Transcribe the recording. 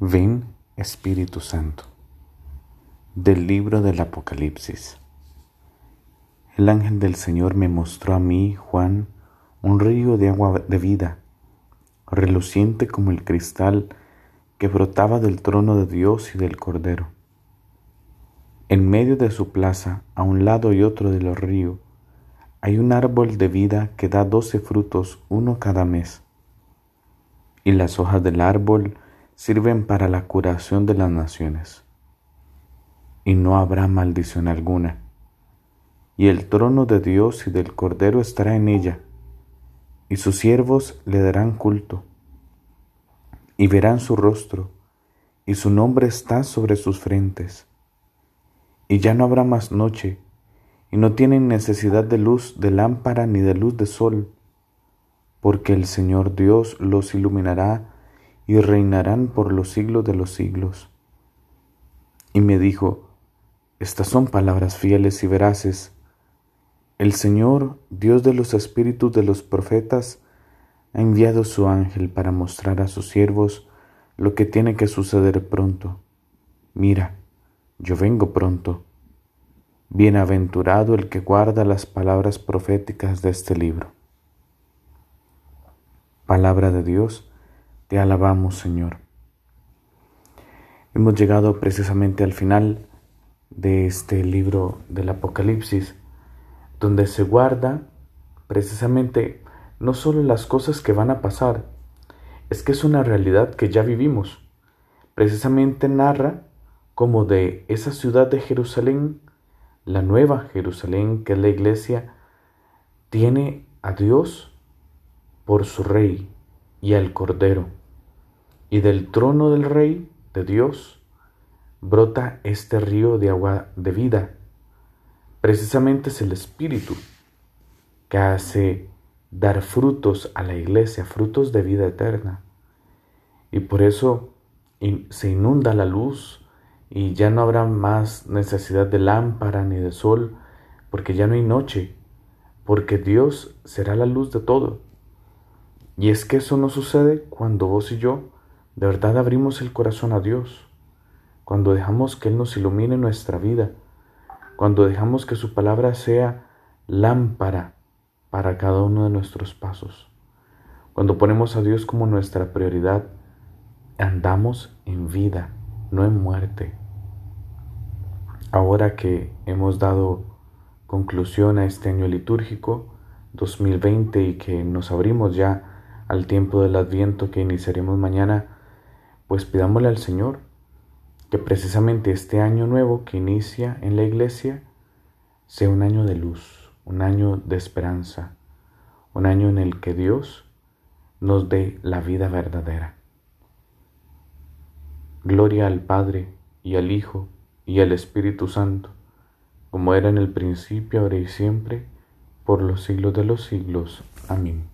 Ven Espíritu Santo. Del libro del Apocalipsis. El ángel del Señor me mostró a mí, Juan, un río de agua de vida, reluciente como el cristal que brotaba del trono de Dios y del Cordero. En medio de su plaza, a un lado y otro del río, hay un árbol de vida que da doce frutos, uno cada mes. Y las hojas del árbol sirven para la curación de las naciones. Y no habrá maldición alguna. Y el trono de Dios y del Cordero estará en ella, y sus siervos le darán culto, y verán su rostro, y su nombre está sobre sus frentes. Y ya no habrá más noche, y no tienen necesidad de luz de lámpara ni de luz de sol, porque el Señor Dios los iluminará y reinarán por los siglos de los siglos. Y me dijo, estas son palabras fieles y veraces. El Señor, Dios de los espíritus de los profetas, ha enviado su ángel para mostrar a sus siervos lo que tiene que suceder pronto. Mira, yo vengo pronto. Bienaventurado el que guarda las palabras proféticas de este libro. Palabra de Dios, te alabamos, Señor. Hemos llegado precisamente al final de este libro del Apocalipsis, donde se guarda precisamente no solo las cosas que van a pasar, es que es una realidad que ya vivimos. Precisamente narra como de esa ciudad de Jerusalén, la nueva Jerusalén, que es la iglesia, tiene a Dios por su rey, y al Cordero. Y del trono del Rey, de Dios, brota este río de agua de vida. Precisamente es el Espíritu que hace dar frutos a la iglesia, frutos de vida eterna. Y por eso se inunda la luz y ya no habrá más necesidad de lámpara ni de sol, porque ya no hay noche, porque Dios será la luz de todo. Y es que eso no sucede cuando vos y yo de verdad abrimos el corazón a Dios, cuando dejamos que Él nos ilumine nuestra vida, cuando dejamos que su palabra sea lámpara para cada uno de nuestros pasos, cuando ponemos a Dios como nuestra prioridad, andamos en vida, no en muerte. Ahora que hemos dado conclusión a este año litúrgico 2020 y que nos abrimos ya al tiempo del adviento que iniciaremos mañana, pues pidámosle al Señor que precisamente este año nuevo que inicia en la iglesia sea un año de luz, un año de esperanza, un año en el que Dios nos dé la vida verdadera. Gloria al Padre y al Hijo y al Espíritu Santo, como era en el principio, ahora y siempre, por los siglos de los siglos. Amén.